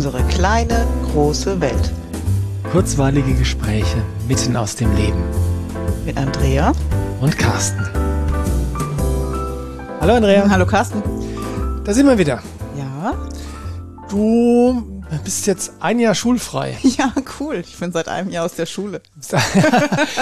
Unsere kleine, große Welt. Kurzweilige Gespräche mitten aus dem Leben. Mit Andrea und Carsten. Hallo Andrea. Hallo Carsten. Da sind wir wieder. Ja. Du bist jetzt ein Jahr schulfrei. Ja, cool. Ich bin seit einem Jahr aus der Schule.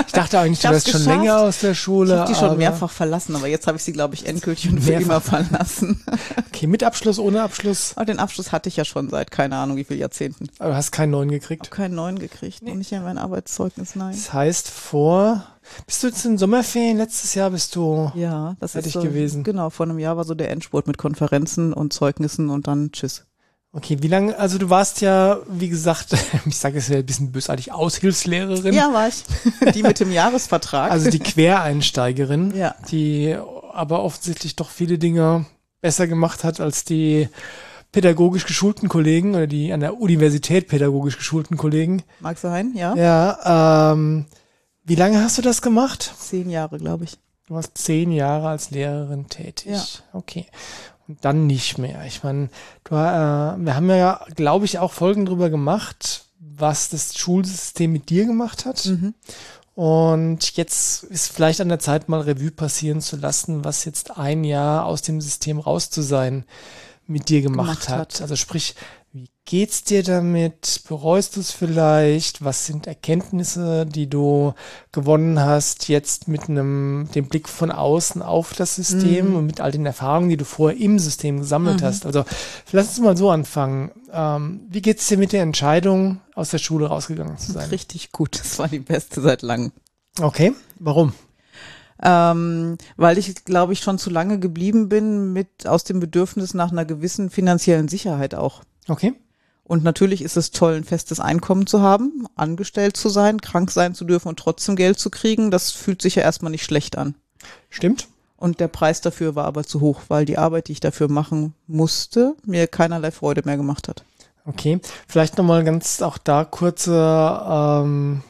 ich dachte eigentlich, du wärst schon länger aus der Schule. Ich habe die schon mehrfach verlassen, aber jetzt habe ich sie, glaube ich, endgültig und für immer verlassen. Okay, mit Abschluss, ohne Abschluss? Aber den Abschluss hatte ich ja schon seit keine Ahnung wie viele Jahrzehnten. Aber du hast keinen neuen gekriegt? Habe keinen neuen gekriegt nee. und nicht in mein Arbeitszeugnis, nein. Das heißt, vor bist du jetzt in Sommerferien? Letztes Jahr bist du ja, das fertig ist so, gewesen. Genau, vor einem Jahr war so der Endspurt mit Konferenzen und Zeugnissen und dann tschüss. Okay, wie lange, also du warst ja, wie gesagt, ich sage es ja ein bisschen bösartig, Aushilfslehrerin. Ja, war ich. Die mit dem Jahresvertrag. Also die Quereinsteigerin, ja. die aber offensichtlich doch viele Dinge besser gemacht hat als die pädagogisch geschulten Kollegen oder die an der Universität pädagogisch geschulten Kollegen. Mag sein, ja. Ja, ähm, wie lange hast du das gemacht? Zehn Jahre, glaube ich. Du warst zehn Jahre als Lehrerin tätig. Ja. Okay dann nicht mehr. Ich meine, du, äh, wir haben ja, glaube ich, auch Folgen drüber gemacht, was das Schulsystem mit dir gemacht hat. Mhm. Und jetzt ist vielleicht an der Zeit, mal Revue passieren zu lassen, was jetzt ein Jahr aus dem System raus zu sein mit dir gemacht, gemacht hat. hat. Also sprich, wie geht's dir damit? Bereust du es vielleicht? Was sind Erkenntnisse, die du gewonnen hast, jetzt mit einem, dem Blick von außen auf das System mhm. und mit all den Erfahrungen, die du vorher im System gesammelt mhm. hast? Also, lass uns mal so anfangen. Ähm, wie geht's dir mit der Entscheidung, aus der Schule rausgegangen zu sein? Richtig gut. Das war die beste seit langem. Okay. Warum? ähm, weil ich, glaube ich, schon zu lange geblieben bin mit aus dem Bedürfnis nach einer gewissen finanziellen Sicherheit auch. Okay. Und natürlich ist es toll, ein festes Einkommen zu haben, angestellt zu sein, krank sein zu dürfen und trotzdem Geld zu kriegen. Das fühlt sich ja erstmal nicht schlecht an. Stimmt. Und der Preis dafür war aber zu hoch, weil die Arbeit, die ich dafür machen musste, mir keinerlei Freude mehr gemacht hat. Okay, vielleicht nochmal ganz auch da kurze, ähm,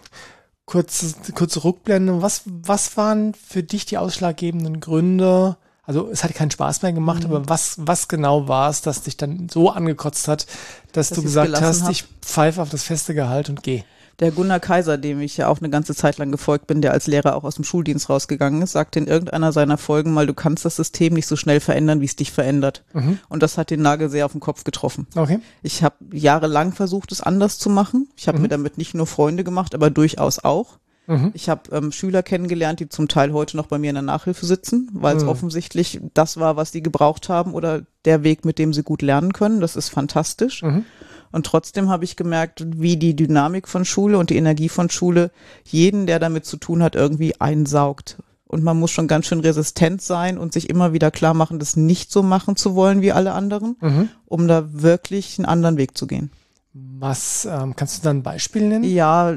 kurze, kurze Rückblende. Was, was waren für dich die ausschlaggebenden Gründe, also es hat keinen Spaß mehr gemacht, mhm. aber was, was genau war es, das dich dann so angekotzt hat, dass, dass du gesagt hast, hab. ich pfeife auf das feste Gehalt und gehe? Der Gunnar Kaiser, dem ich ja auch eine ganze Zeit lang gefolgt bin, der als Lehrer auch aus dem Schuldienst rausgegangen ist, sagte in irgendeiner seiner Folgen mal, du kannst das System nicht so schnell verändern, wie es dich verändert. Mhm. Und das hat den Nagel sehr auf den Kopf getroffen. Okay. Ich habe jahrelang versucht, es anders zu machen. Ich habe mhm. mir damit nicht nur Freunde gemacht, aber durchaus auch. Mhm. Ich habe ähm, Schüler kennengelernt, die zum Teil heute noch bei mir in der Nachhilfe sitzen, weil es mhm. offensichtlich das war, was die gebraucht haben oder der Weg, mit dem sie gut lernen können. Das ist fantastisch. Mhm. Und trotzdem habe ich gemerkt, wie die Dynamik von Schule und die Energie von Schule jeden, der damit zu tun hat, irgendwie einsaugt. Und man muss schon ganz schön resistent sein und sich immer wieder klar machen, das nicht so machen zu wollen wie alle anderen, mhm. um da wirklich einen anderen Weg zu gehen. Was ähm, kannst du da ein Beispiel nennen? Ja,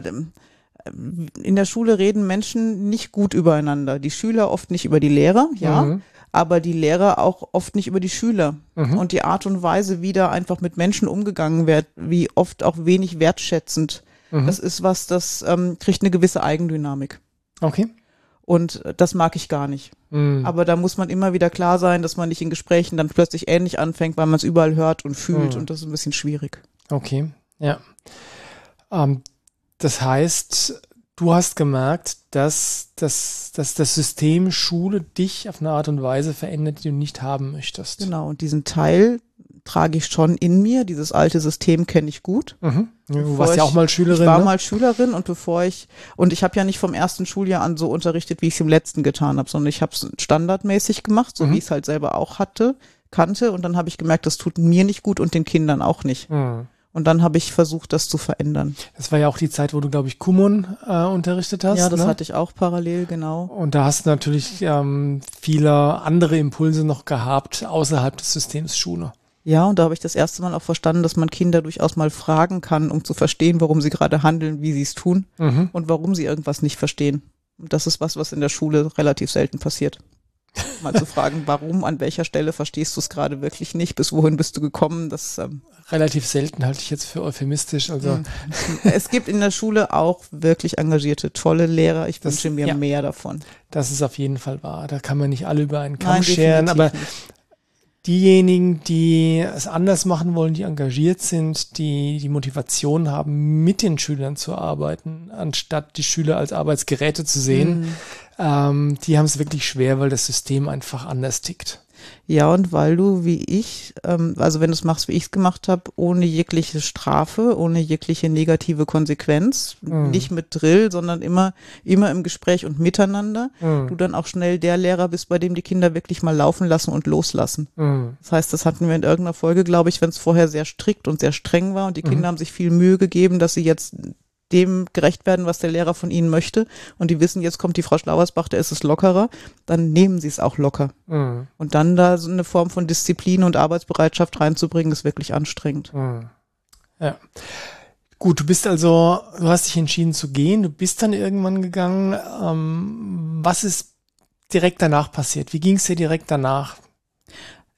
in der Schule reden Menschen nicht gut übereinander. Die Schüler oft nicht über die Lehrer, ja, mhm. aber die Lehrer auch oft nicht über die Schüler. Mhm. Und die Art und Weise, wie da einfach mit Menschen umgegangen wird, wie oft auch wenig wertschätzend, mhm. das ist was, das ähm, kriegt eine gewisse Eigendynamik. Okay. Und das mag ich gar nicht. Mhm. Aber da muss man immer wieder klar sein, dass man nicht in Gesprächen dann plötzlich ähnlich anfängt, weil man es überall hört und fühlt. Mhm. Und das ist ein bisschen schwierig. Okay, ja. Ähm, das heißt, du hast gemerkt, dass, dass, dass das System Schule dich auf eine Art und Weise verändert, die du nicht haben möchtest. Genau, und diesen Teil trage ich schon in mir. Dieses alte System kenne ich gut. Mhm. Du warst ich, ja auch mal Schülerin. Ich war ne? mal Schülerin und bevor ich, und ich habe ja nicht vom ersten Schuljahr an so unterrichtet, wie ich es im letzten getan habe, sondern ich habe es standardmäßig gemacht, so mhm. wie ich es halt selber auch hatte, kannte. Und dann habe ich gemerkt, das tut mir nicht gut und den Kindern auch nicht. Mhm. Und dann habe ich versucht, das zu verändern. Das war ja auch die Zeit, wo du, glaube ich, Kumon äh, unterrichtet hast. Ja, das ne? hatte ich auch parallel, genau. Und da hast du natürlich ähm, viele andere Impulse noch gehabt außerhalb des Systems Schule. Ja, und da habe ich das erste Mal auch verstanden, dass man Kinder durchaus mal fragen kann, um zu verstehen, warum sie gerade handeln, wie sie es tun mhm. und warum sie irgendwas nicht verstehen. Und das ist was, was in der Schule relativ selten passiert. Mal zu fragen, warum, an welcher Stelle verstehst du es gerade wirklich nicht, bis wohin bist du gekommen, das ähm, relativ selten halte ich jetzt für euphemistisch. Also hm. es gibt in der Schule auch wirklich engagierte, tolle Lehrer. Ich das, wünsche mir ja, mehr davon. Das ist auf jeden Fall wahr. Da kann man nicht alle über einen Kamm Nein, scheren, aber nicht. diejenigen, die es anders machen wollen, die engagiert sind, die die Motivation haben, mit den Schülern zu arbeiten, anstatt die Schüler als Arbeitsgeräte zu sehen, mhm. Ähm, die haben es wirklich schwer, weil das System einfach anders tickt. Ja, und weil du wie ich, ähm, also wenn du es machst, wie ich es gemacht habe, ohne jegliche Strafe, ohne jegliche negative Konsequenz, mhm. nicht mit Drill, sondern immer, immer im Gespräch und miteinander, mhm. du dann auch schnell der Lehrer bist, bei dem die Kinder wirklich mal laufen lassen und loslassen. Mhm. Das heißt, das hatten wir in irgendeiner Folge, glaube ich, wenn es vorher sehr strikt und sehr streng war und die Kinder mhm. haben sich viel Mühe gegeben, dass sie jetzt dem gerecht werden, was der Lehrer von ihnen möchte und die wissen, jetzt kommt die Frau Schlauersbach, da ist es lockerer, dann nehmen sie es auch locker. Mhm. Und dann da so eine Form von Disziplin und Arbeitsbereitschaft reinzubringen, ist wirklich anstrengend. Mhm. Ja. Gut, du bist also, du hast dich entschieden zu gehen, du bist dann irgendwann gegangen. Ähm, was ist direkt danach passiert? Wie ging es dir direkt danach?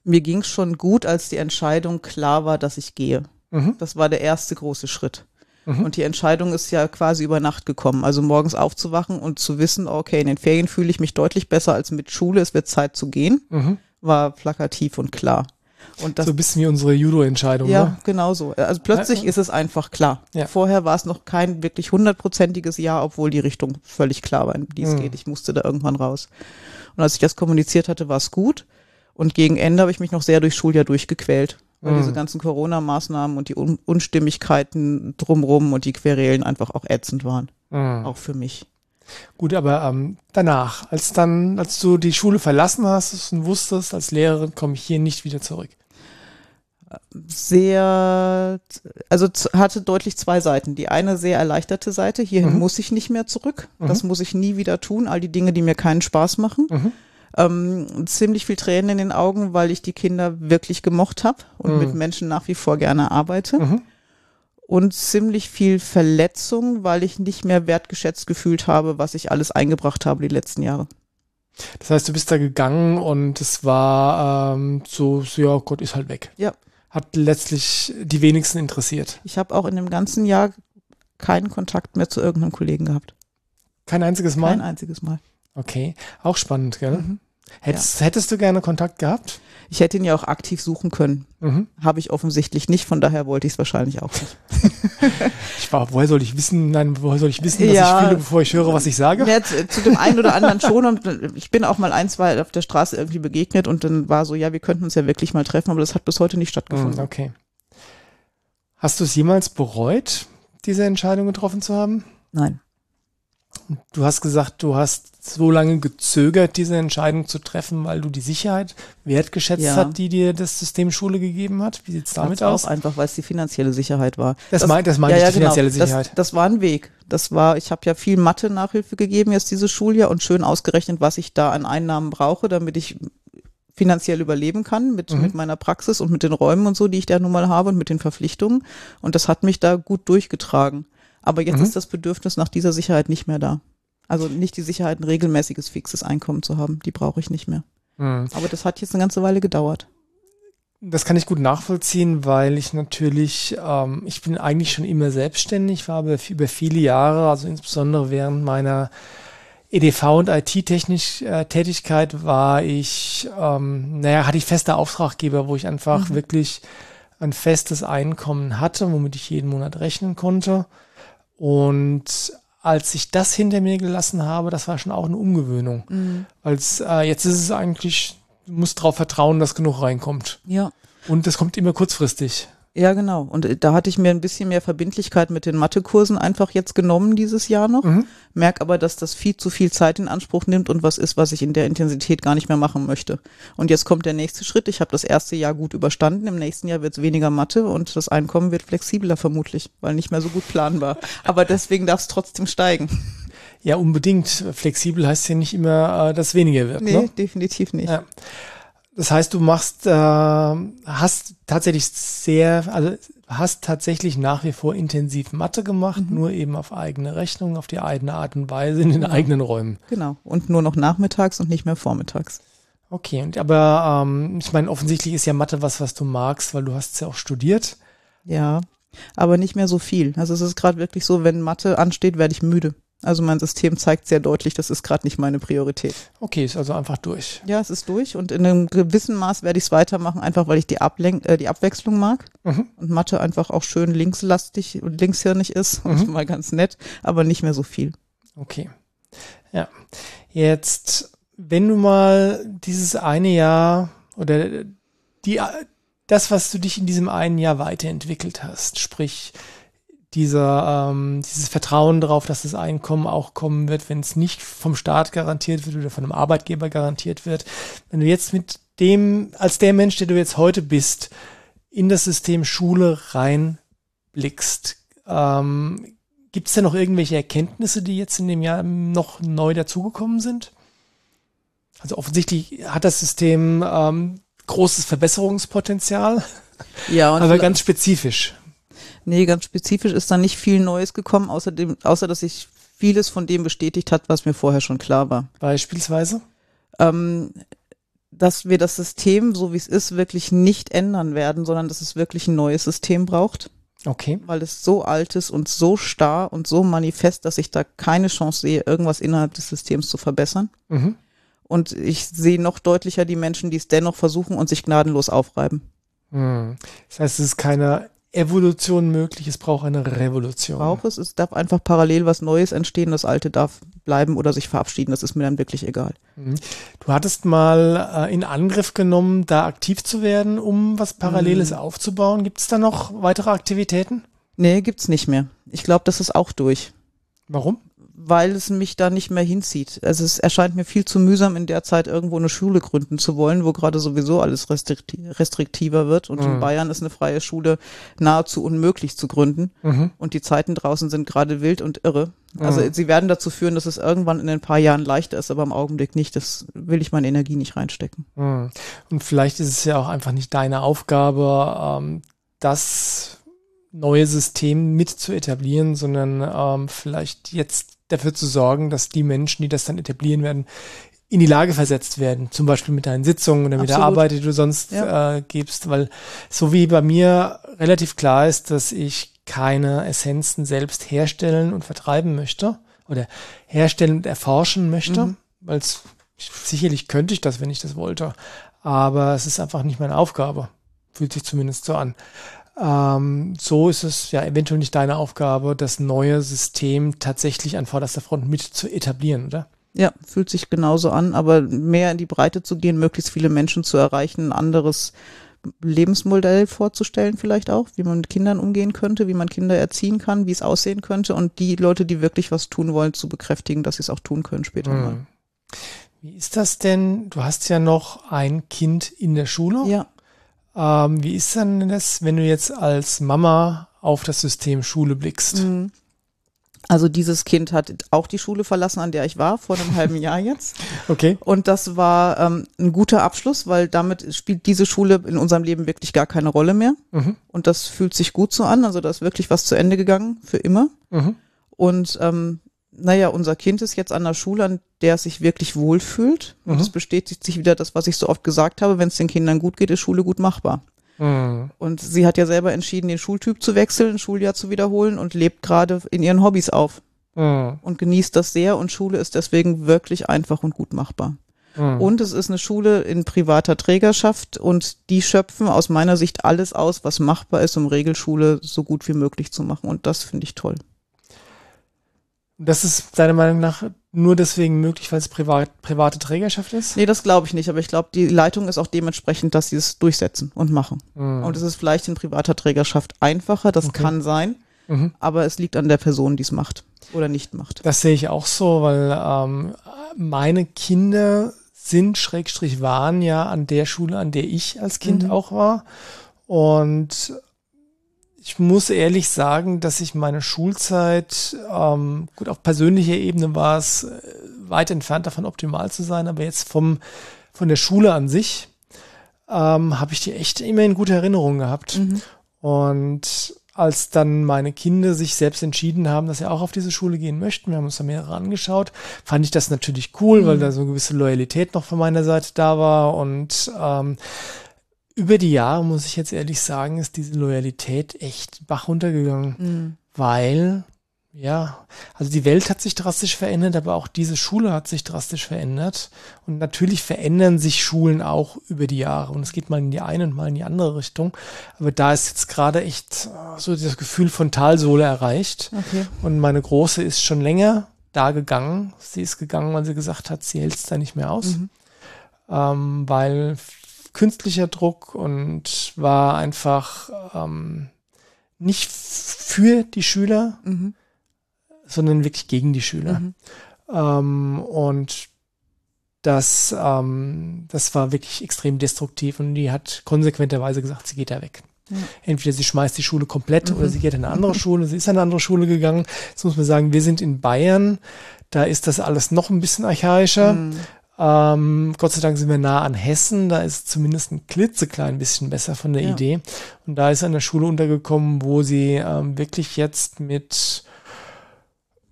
Mir ging es schon gut, als die Entscheidung klar war, dass ich gehe. Mhm. Das war der erste große Schritt. Mhm. Und die Entscheidung ist ja quasi über Nacht gekommen. Also morgens aufzuwachen und zu wissen, okay, in den Ferien fühle ich mich deutlich besser als mit Schule, es wird Zeit zu gehen, mhm. war plakativ und klar. Und das, so ein bisschen wie unsere Judo-Entscheidung. Ja, ne? genau so. Also plötzlich ja, ist es einfach klar. Ja. Vorher war es noch kein wirklich hundertprozentiges Ja, obwohl die Richtung völlig klar war, in die es mhm. geht. Ich musste da irgendwann raus. Und als ich das kommuniziert hatte, war es gut. Und gegen Ende habe ich mich noch sehr durch Schuljahr durchgequält weil mhm. diese ganzen Corona-Maßnahmen und die Un Unstimmigkeiten drumrum und die Querelen einfach auch ätzend waren. Mhm. Auch für mich. Gut, aber ähm, danach, als dann, als du die Schule verlassen hast und wusstest, als Lehrerin komme ich hier nicht wieder zurück. Sehr, also hatte deutlich zwei Seiten. Die eine sehr erleichterte Seite, hierhin mhm. muss ich nicht mehr zurück. Das mhm. muss ich nie wieder tun. All die Dinge, die mir keinen Spaß machen. Ähm, ziemlich viel Tränen in den Augen, weil ich die Kinder wirklich gemocht habe und mhm. mit Menschen nach wie vor gerne arbeite. Mhm. Und ziemlich viel Verletzung, weil ich nicht mehr wertgeschätzt gefühlt habe, was ich alles eingebracht habe die letzten Jahre. Das heißt, du bist da gegangen und es war ähm, so, so, ja Gott, ist halt weg. Ja. Hat letztlich die wenigsten interessiert. Ich habe auch in dem ganzen Jahr keinen Kontakt mehr zu irgendeinem Kollegen gehabt. Kein einziges Mal? Kein einziges Mal. Okay, auch spannend, gell? Mhm. Hättest, ja. hättest du gerne Kontakt gehabt? Ich hätte ihn ja auch aktiv suchen können. Mhm. Habe ich offensichtlich nicht, von daher wollte ich es wahrscheinlich auch nicht. ich war, woher soll ich wissen, nein, woher soll ich wissen, was ja, ich fühle, bevor ich höre, was ich sage? Ja, zu, zu, dem einen oder anderen schon und ich bin auch mal ein, zwei auf der Straße irgendwie begegnet und dann war so, ja, wir könnten uns ja wirklich mal treffen, aber das hat bis heute nicht stattgefunden. Mhm, okay. Hast du es jemals bereut, diese Entscheidung getroffen zu haben? Nein. Du hast gesagt, du hast so lange gezögert, diese Entscheidung zu treffen, weil du die Sicherheit wertgeschätzt ja. hat, die dir das System Schule gegeben hat. Wie sieht's damit aus? Auch einfach, weil es die finanzielle Sicherheit war. Das, das meint, das meint ja, ja, die genau. finanzielle genau. Sicherheit. Das, das, war ein Weg. Das war, ich habe ja viel Mathe-Nachhilfe gegeben jetzt dieses Schuljahr und schön ausgerechnet, was ich da an Einnahmen brauche, damit ich finanziell überleben kann mit, mhm. mit meiner Praxis und mit den Räumen und so, die ich da nun mal habe und mit den Verpflichtungen. Und das hat mich da gut durchgetragen. Aber jetzt mhm. ist das Bedürfnis nach dieser Sicherheit nicht mehr da. Also nicht die Sicherheit, ein regelmäßiges, fixes Einkommen zu haben. Die brauche ich nicht mehr. Mhm. Aber das hat jetzt eine ganze Weile gedauert. Das kann ich gut nachvollziehen, weil ich natürlich, ähm, ich bin eigentlich schon immer selbstständig, war aber über viele Jahre, also insbesondere während meiner EDV und IT-Tätigkeit äh, war ich, ähm, naja, hatte ich feste Auftraggeber, wo ich einfach mhm. wirklich ein festes Einkommen hatte, womit ich jeden Monat rechnen konnte. Und als ich das hinter mir gelassen habe, das war schon auch eine Umgewöhnung. Mhm. Als äh, jetzt ist es eigentlich, du musst darauf vertrauen, dass genug reinkommt. Ja. Und das kommt immer kurzfristig. Ja, genau. Und äh, da hatte ich mir ein bisschen mehr Verbindlichkeit mit den Mathekursen einfach jetzt genommen dieses Jahr noch. Mhm. Merk aber, dass das viel zu viel Zeit in Anspruch nimmt und was ist, was ich in der Intensität gar nicht mehr machen möchte. Und jetzt kommt der nächste Schritt. Ich habe das erste Jahr gut überstanden. Im nächsten Jahr wird es weniger Mathe und das Einkommen wird flexibler vermutlich, weil nicht mehr so gut planbar. aber deswegen darf es trotzdem steigen. Ja, unbedingt. Flexibel heißt ja nicht immer, äh, dass weniger wird. Nee, ne? definitiv nicht. Ja. Das heißt, du machst, äh, hast tatsächlich sehr, also hast tatsächlich nach wie vor intensiv Mathe gemacht, mhm. nur eben auf eigene Rechnung, auf die eigene Art und Weise in den genau. eigenen Räumen. Genau. Und nur noch nachmittags und nicht mehr vormittags. Okay, und aber ähm, ich meine, offensichtlich ist ja Mathe was, was du magst, weil du hast es ja auch studiert. Ja, aber nicht mehr so viel. Also es ist gerade wirklich so, wenn Mathe ansteht, werde ich müde. Also mein System zeigt sehr deutlich, das ist gerade nicht meine Priorität. Okay, ist also einfach durch. Ja, es ist durch und in einem gewissen Maß werde ich es weitermachen, einfach weil ich die, Ablenk äh, die Abwechslung mag mhm. und Mathe einfach auch schön linkslastig und linkshirnig ist mhm. und mal ganz nett, aber nicht mehr so viel. Okay. Ja. Jetzt, wenn du mal dieses eine Jahr oder die, das, was du dich in diesem einen Jahr weiterentwickelt hast, sprich dieser, ähm, dieses Vertrauen darauf, dass das Einkommen auch kommen wird, wenn es nicht vom Staat garantiert wird oder von einem Arbeitgeber garantiert wird. Wenn du jetzt mit dem, als der Mensch, der du jetzt heute bist, in das System Schule reinblickst, ähm, gibt es da noch irgendwelche Erkenntnisse, die jetzt in dem Jahr noch neu dazugekommen sind? Also offensichtlich hat das System ähm, großes Verbesserungspotenzial. Ja, und aber ganz spezifisch. Nee, ganz spezifisch ist da nicht viel Neues gekommen, außer, dem, außer dass sich vieles von dem bestätigt hat, was mir vorher schon klar war. Beispielsweise? Ähm, dass wir das System, so wie es ist, wirklich nicht ändern werden, sondern dass es wirklich ein neues System braucht. Okay. Weil es so alt ist und so starr und so manifest, dass ich da keine Chance sehe, irgendwas innerhalb des Systems zu verbessern. Mhm. Und ich sehe noch deutlicher die Menschen, die es dennoch versuchen und sich gnadenlos aufreiben. Mhm. Das heißt, es ist keine Evolution möglich, es braucht eine Revolution. Braucht es, es darf einfach parallel was Neues entstehen, das Alte darf bleiben oder sich verabschieden, das ist mir dann wirklich egal. Mhm. Du hattest mal äh, in Angriff genommen, da aktiv zu werden, um was Paralleles mhm. aufzubauen. Gibt es da noch weitere Aktivitäten? Nee, gibt's nicht mehr. Ich glaube, das ist auch durch. Warum? Weil es mich da nicht mehr hinzieht. Also es erscheint mir viel zu mühsam, in der Zeit irgendwo eine Schule gründen zu wollen, wo gerade sowieso alles restriktiver wird. Und mhm. in Bayern ist eine freie Schule nahezu unmöglich zu gründen. Mhm. Und die Zeiten draußen sind gerade wild und irre. Also mhm. sie werden dazu führen, dass es irgendwann in ein paar Jahren leichter ist, aber im Augenblick nicht. Das will ich meine Energie nicht reinstecken. Mhm. Und vielleicht ist es ja auch einfach nicht deine Aufgabe, ähm, das neue System mit zu etablieren, sondern ähm, vielleicht jetzt dafür zu sorgen, dass die Menschen, die das dann etablieren werden, in die Lage versetzt werden, zum Beispiel mit deinen Sitzungen oder mit Absolut. der Arbeit, die du sonst ja. äh, gibst, weil so wie bei mir relativ klar ist, dass ich keine Essenzen selbst herstellen und vertreiben möchte oder herstellen und erforschen möchte, mhm. weil sicherlich könnte ich das, wenn ich das wollte, aber es ist einfach nicht meine Aufgabe, fühlt sich zumindest so an. Ähm, so ist es ja eventuell nicht deine Aufgabe, das neue System tatsächlich an vorderster Front mit zu etablieren, oder? Ja, fühlt sich genauso an, aber mehr in die Breite zu gehen, möglichst viele Menschen zu erreichen, ein anderes Lebensmodell vorzustellen vielleicht auch, wie man mit Kindern umgehen könnte, wie man Kinder erziehen kann, wie es aussehen könnte und die Leute, die wirklich was tun wollen, zu bekräftigen, dass sie es auch tun können später hm. mal. Wie ist das denn? Du hast ja noch ein Kind in der Schule. Ja. Ähm, wie ist denn das, wenn du jetzt als Mama auf das System Schule blickst? Mhm. Also dieses Kind hat auch die Schule verlassen, an der ich war, vor einem halben Jahr jetzt. Okay. Und das war ähm, ein guter Abschluss, weil damit spielt diese Schule in unserem Leben wirklich gar keine Rolle mehr. Mhm. Und das fühlt sich gut so an. Also da ist wirklich was zu Ende gegangen, für immer. Mhm. Und ähm, naja, unser Kind ist jetzt an der Schule, an der es sich wirklich wohlfühlt. Und mhm. es bestätigt sich wieder das, was ich so oft gesagt habe, wenn es den Kindern gut geht, ist Schule gut machbar. Mhm. Und sie hat ja selber entschieden, den Schultyp zu wechseln, ein Schuljahr zu wiederholen und lebt gerade in ihren Hobbys auf. Mhm. Und genießt das sehr und Schule ist deswegen wirklich einfach und gut machbar. Mhm. Und es ist eine Schule in privater Trägerschaft und die schöpfen aus meiner Sicht alles aus, was machbar ist, um Regelschule so gut wie möglich zu machen. Und das finde ich toll. Das ist deiner Meinung nach nur deswegen möglich, weil es privat, private Trägerschaft ist? Nee, das glaube ich nicht, aber ich glaube, die Leitung ist auch dementsprechend, dass sie es durchsetzen und machen. Mhm. Und es ist vielleicht in privater Trägerschaft einfacher, das okay. kann sein, mhm. aber es liegt an der Person, die es macht oder nicht macht. Das sehe ich auch so, weil ähm, meine Kinder sind, Schrägstrich waren ja an der Schule, an der ich als Kind mhm. auch war. Und ich muss ehrlich sagen, dass ich meine Schulzeit, ähm, gut, auf persönlicher Ebene war es äh, weit entfernt davon optimal zu sein, aber jetzt vom, von der Schule an sich ähm, habe ich die echt immer in gute Erinnerungen gehabt. Mhm. Und als dann meine Kinder sich selbst entschieden haben, dass sie auch auf diese Schule gehen möchten, wir haben uns da mehrere angeschaut, fand ich das natürlich cool, mhm. weil da so eine gewisse Loyalität noch von meiner Seite da war und ähm, über die Jahre, muss ich jetzt ehrlich sagen, ist diese Loyalität echt bach runtergegangen. Mhm. Weil, ja, also die Welt hat sich drastisch verändert, aber auch diese Schule hat sich drastisch verändert. Und natürlich verändern sich Schulen auch über die Jahre. Und es geht mal in die eine und mal in die andere Richtung. Aber da ist jetzt gerade echt äh, so das Gefühl von Talsohle erreicht. Okay. Und meine Große ist schon länger da gegangen. Sie ist gegangen, weil sie gesagt hat, sie hält es da nicht mehr aus. Mhm. Ähm, weil künstlicher Druck und war einfach ähm, nicht für die Schüler. Mhm sondern wirklich gegen die Schüler. Mhm. Ähm, und das, ähm, das war wirklich extrem destruktiv und die hat konsequenterweise gesagt, sie geht da weg. Ja. Entweder sie schmeißt die Schule komplett mhm. oder sie geht in eine andere Schule. Sie ist in eine andere Schule gegangen. Jetzt muss man sagen, wir sind in Bayern. Da ist das alles noch ein bisschen archaischer. Mhm. Ähm, Gott sei Dank sind wir nah an Hessen. Da ist zumindest ein klitzeklein bisschen besser von der ja. Idee. Und da ist der Schule untergekommen, wo sie ähm, wirklich jetzt mit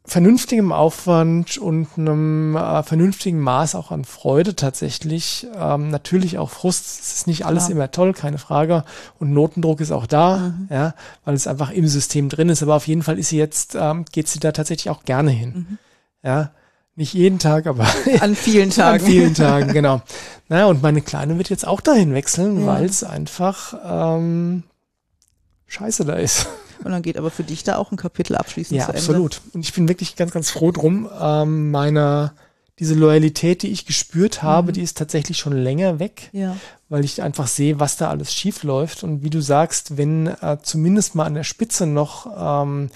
vernünftigem Aufwand und einem äh, vernünftigen Maß auch an Freude tatsächlich. Ähm, natürlich auch Frust. Es ist nicht alles Klar. immer toll, keine Frage. Und Notendruck ist auch da, mhm. ja, weil es einfach im System drin ist. Aber auf jeden Fall ist sie jetzt, ähm, geht sie da tatsächlich auch gerne hin. Mhm. Ja. Nicht jeden Tag, aber an vielen Tagen. an vielen Tagen, genau. Naja, und meine Kleine wird jetzt auch dahin wechseln, ja. weil es einfach ähm, scheiße da ist. Und dann geht aber für dich da auch ein Kapitel abschließend ja, zu Ende. Ja, absolut. Und ich bin wirklich ganz, ganz froh drum. Ähm, meine, diese Loyalität, die ich gespürt habe, mhm. die ist tatsächlich schon länger weg, ja. weil ich einfach sehe, was da alles schief läuft. Und wie du sagst, wenn äh, zumindest mal an der Spitze noch ähm,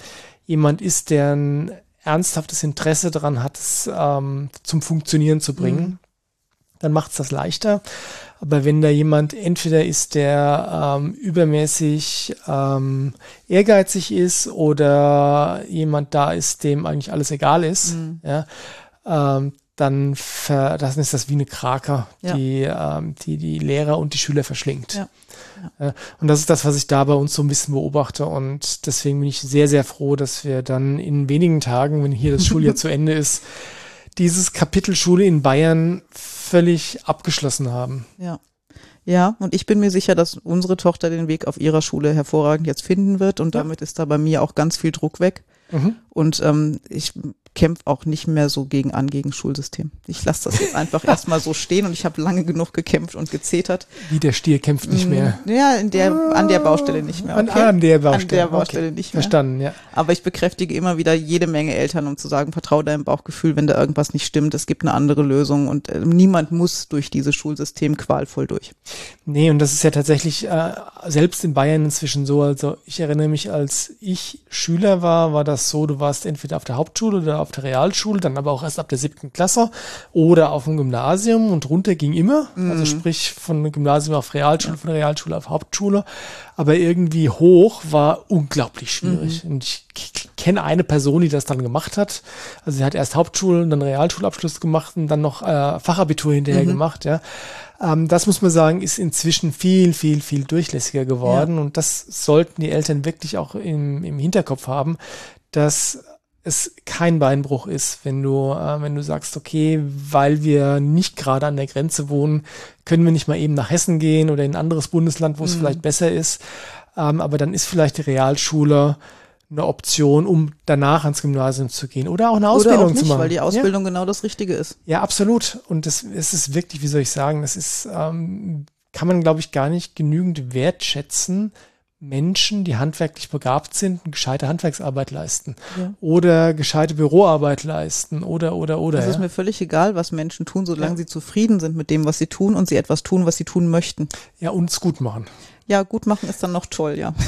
jemand ist, der ein ernsthaftes Interesse daran hat, es ähm, zum Funktionieren zu bringen, mhm. dann macht es das leichter. Aber wenn da jemand entweder ist, der ähm, übermäßig ähm, ehrgeizig ist oder jemand da ist, dem eigentlich alles egal ist, mhm. ja, ähm, dann, ver, dann ist das wie eine Krake, ja. die, ähm, die die Lehrer und die Schüler verschlingt. Ja. Ja. Und das ist das, was ich da bei uns so ein bisschen beobachte. Und deswegen bin ich sehr, sehr froh, dass wir dann in wenigen Tagen, wenn hier das Schuljahr zu Ende ist, dieses Kapitel Schule in Bayern völlig abgeschlossen haben. Ja. Ja, und ich bin mir sicher, dass unsere Tochter den Weg auf ihrer Schule hervorragend jetzt finden wird und damit ist da bei mir auch ganz viel Druck weg. Mhm. Und ähm, ich kämpfe auch nicht mehr so gegen an gegen Schulsystem. Ich lasse das jetzt einfach erstmal so stehen und ich habe lange genug gekämpft und gezetert. Wie der Stier kämpft nicht mehr. Mm, ja, in der, an der Baustelle nicht mehr. Okay? An, an, der Baustelle. An der Baustelle okay. nicht mehr. Verstanden, ja. Aber ich bekräftige immer wieder jede Menge Eltern, um zu sagen, vertraue deinem Bauchgefühl, wenn da irgendwas nicht stimmt. Es gibt eine andere Lösung und äh, niemand muss durch dieses Schulsystem qualvoll durch. Nee, und das ist ja tatsächlich äh, selbst in Bayern inzwischen so. Also ich erinnere mich, als ich Schüler war, war das so, du warst entweder auf der Hauptschule oder auf der Realschule, dann aber auch erst ab der siebten Klasse oder auf dem Gymnasium und runter ging immer. Also mhm. Also sprich von Gymnasium auf Realschule, von Realschule auf Hauptschule. Aber irgendwie hoch war unglaublich schwierig. Mhm. Und ich kenne eine Person, die das dann gemacht hat. Also sie hat erst Hauptschule, dann Realschulabschluss gemacht und dann noch äh, Fachabitur hinterher mhm. gemacht, ja. Ähm, das muss man sagen, ist inzwischen viel, viel, viel durchlässiger geworden. Ja. Und das sollten die Eltern wirklich auch im, im Hinterkopf haben, dass es kein Beinbruch ist, wenn du, äh, wenn du sagst, okay, weil wir nicht gerade an der Grenze wohnen, können wir nicht mal eben nach Hessen gehen oder in ein anderes Bundesland, wo es mhm. vielleicht besser ist. Ähm, aber dann ist vielleicht die Realschule eine Option, um danach ans Gymnasium zu gehen oder auch eine Ausbildung oder auch nicht, zu machen. Weil die Ausbildung ja. genau das Richtige ist. Ja, absolut. Und das, es ist wirklich, wie soll ich sagen, das ist, ähm, kann man, glaube ich, gar nicht genügend wertschätzen, Menschen, die handwerklich begabt sind, eine gescheite Handwerksarbeit leisten ja. oder gescheite Büroarbeit leisten oder oder oder. Es ist mir völlig egal, was Menschen tun, solange ja. sie zufrieden sind mit dem, was sie tun und sie etwas tun, was sie tun möchten. Ja, und es gut machen. Ja, gut machen ist dann noch toll, ja.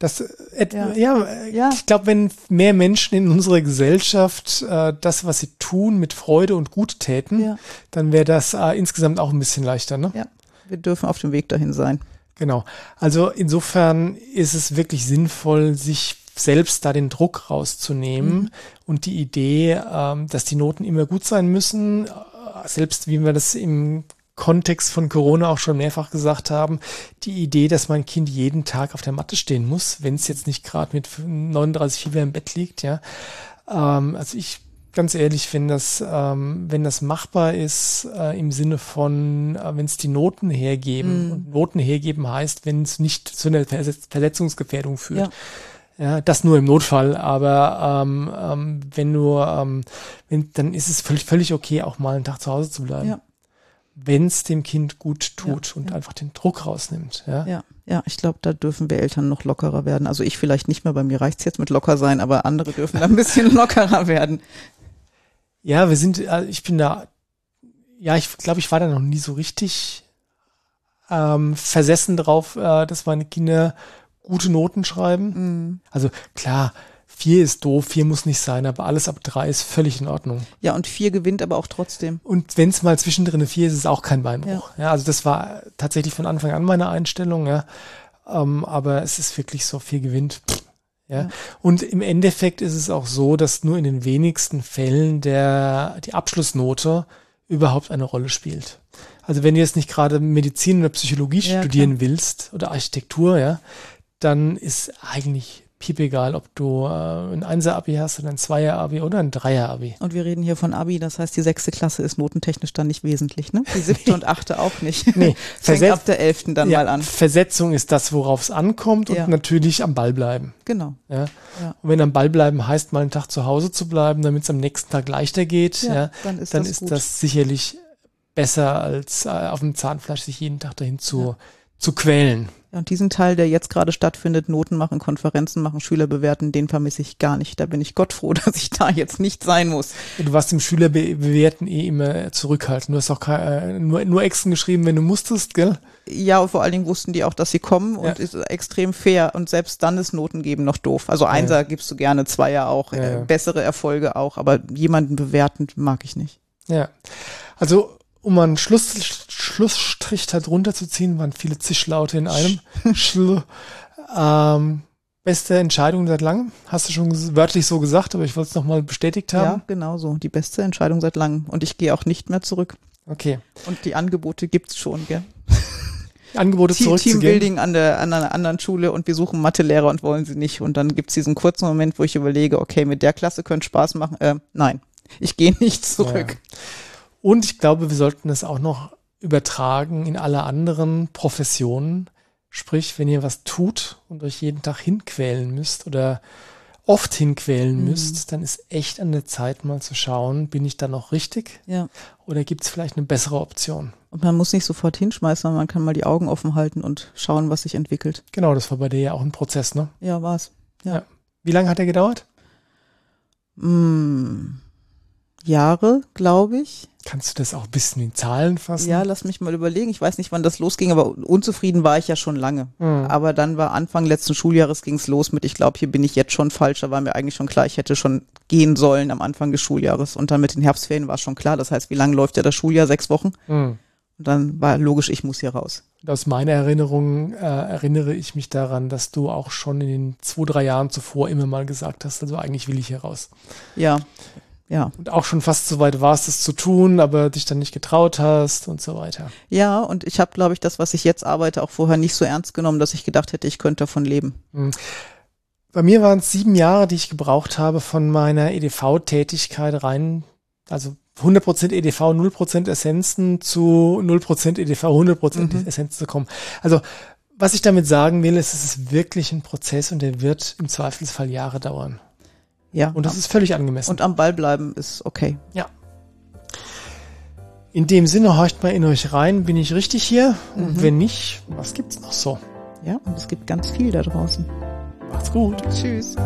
Das, äh, ja. ja, ja, ich glaube, wenn mehr Menschen in unserer Gesellschaft äh, das, was sie tun, mit Freude und gut täten, ja. dann wäre das äh, insgesamt auch ein bisschen leichter. Ne? Ja, wir dürfen auf dem Weg dahin sein. Genau. Also insofern ist es wirklich sinnvoll, sich selbst da den Druck rauszunehmen mhm. und die Idee, ähm, dass die Noten immer gut sein müssen, äh, selbst wie wir das im Kontext von Corona auch schon mehrfach gesagt haben, die Idee, dass mein Kind jeden Tag auf der Matte stehen muss, wenn es jetzt nicht gerade mit 39 Fieber im Bett liegt, ja. Ähm, also ich ganz ehrlich, wenn das, ähm, wenn das machbar ist, äh, im Sinne von, äh, wenn es die Noten hergeben, mm. und Noten hergeben heißt, wenn es nicht zu einer Versetzungsgefährdung führt. Ja. Ja, das nur im Notfall, aber ähm, ähm, wenn du, ähm, wenn, dann ist es völlig, völlig okay, auch mal einen Tag zu Hause zu bleiben. Ja. Wenn es dem Kind gut tut ja, und ja. einfach den Druck rausnimmt. Ja, ja, ja ich glaube, da dürfen wir Eltern noch lockerer werden. Also ich vielleicht nicht mehr, bei mir reicht's jetzt mit locker sein, aber andere dürfen da ein bisschen lockerer werden. Ja, wir sind, äh, ich bin da, ja, ich glaube, ich war da noch nie so richtig ähm, versessen drauf, äh, dass meine Kinder gute Noten schreiben. Mhm. Also klar, vier ist doof, vier muss nicht sein, aber alles ab drei ist völlig in Ordnung. Ja, und vier gewinnt aber auch trotzdem. Und wenn es mal zwischendrin eine vier ist, ist es auch kein Beinbruch. Ja. ja. also das war tatsächlich von Anfang an meine Einstellung, ja. Ähm, aber es ist wirklich so, vier gewinnt. Ja? Ja. Und im Endeffekt ist es auch so, dass nur in den wenigsten Fällen der, die Abschlussnote überhaupt eine Rolle spielt. Also wenn du jetzt nicht gerade Medizin oder Psychologie ja, studieren klar. willst oder Architektur, ja, dann ist eigentlich piep egal, ob du äh, ein Einser-Abi hast oder ein Zweier-Abi oder ein Dreier-Abi. Und wir reden hier von Abi, das heißt, die sechste Klasse ist notentechnisch dann nicht wesentlich, ne? Die siebte und achte auch nicht. Nee, fängt ab der elften dann ja, mal an. Versetzung ist das, worauf es ankommt und ja. natürlich am Ball bleiben. Genau. Ja? ja? Und wenn am Ball bleiben heißt, mal einen Tag zu Hause zu bleiben, damit es am nächsten Tag leichter geht, ja, dann ist, dann das, ist das sicherlich besser als äh, auf dem Zahnfleisch sich jeden Tag dahin zu, zu quälen. Ja, und diesen Teil, der jetzt gerade stattfindet, Noten machen, Konferenzen machen, Schüler bewerten, den vermisse ich gar nicht. Da bin ich Gott froh, dass ich da jetzt nicht sein muss. Du warst im Schülerbewerten eh immer zurückhaltend. Du hast auch kein, äh, nur, nur Exen geschrieben, wenn du musstest, gell? Ja, und vor allen Dingen wussten die auch, dass sie kommen und ja. ist extrem fair. Und selbst dann ist Noten geben noch doof. Also Einser ja. gibst du gerne, Zweier auch, ja, äh, bessere Erfolge auch, aber jemanden bewerten mag ich nicht. Ja. Also um einen Schluss, Schlussstrich da drunter zu ziehen, waren viele Zischlaute in einem. Schl ähm, beste Entscheidung seit langem? Hast du schon wörtlich so gesagt, aber ich wollte es nochmal bestätigt haben. Ja, genau so. Die beste Entscheidung seit langem. Und ich gehe auch nicht mehr zurück. Okay. Und die Angebote gibt's schon, gell? Angebote Team, Teambuilding an der an einer anderen Schule und wir suchen Mathelehrer und wollen sie nicht. Und dann gibt's diesen kurzen Moment, wo ich überlege, okay, mit der Klasse könnte Spaß machen. Äh, nein, ich gehe nicht zurück. Ja. Und ich glaube, wir sollten es auch noch übertragen in alle anderen Professionen. Sprich, wenn ihr was tut und euch jeden Tag hinquälen müsst oder oft hinquälen mhm. müsst, dann ist echt an der Zeit mal zu schauen, bin ich da noch richtig? Ja. Oder gibt es vielleicht eine bessere Option? Und man muss nicht sofort hinschmeißen, sondern man kann mal die Augen offen halten und schauen, was sich entwickelt. Genau, das war bei dir ja auch ein Prozess, ne? Ja, war's. Ja. ja. Wie lange hat der gedauert? Mm, Jahre, glaube ich. Kannst du das auch ein bisschen in Zahlen fassen? Ja, lass mich mal überlegen. Ich weiß nicht, wann das losging, aber unzufrieden war ich ja schon lange. Mhm. Aber dann war Anfang letzten Schuljahres ging es los mit, ich glaube, hier bin ich jetzt schon falsch. Da war mir eigentlich schon klar, ich hätte schon gehen sollen am Anfang des Schuljahres. Und dann mit den Herbstferien war es schon klar. Das heißt, wie lange läuft ja das Schuljahr? Sechs Wochen? Mhm. Und dann war logisch, ich muss hier raus. Aus meiner Erinnerung äh, erinnere ich mich daran, dass du auch schon in den zwei, drei Jahren zuvor immer mal gesagt hast, also eigentlich will ich hier raus. Ja, ja. Und auch schon fast so weit warst, es zu tun, aber dich dann nicht getraut hast und so weiter. Ja, und ich habe, glaube ich, das, was ich jetzt arbeite, auch vorher nicht so ernst genommen, dass ich gedacht hätte, ich könnte davon leben. Mhm. Bei mir waren es sieben Jahre, die ich gebraucht habe von meiner EDV-Tätigkeit rein, also 100% EDV, 0% Essenzen zu 0% EDV, 100% mhm. Essenzen zu kommen. Also was ich damit sagen will, ist, es ist wirklich ein Prozess und der wird im Zweifelsfall Jahre dauern. Ja. Und das ist völlig angemessen. Und am Ball bleiben ist okay. Ja. In dem Sinne, horcht mal in euch rein, bin ich richtig hier? Und mhm. wenn nicht, was gibt's noch so? Ja, und es gibt ganz viel da draußen. Macht's gut. Tschüss.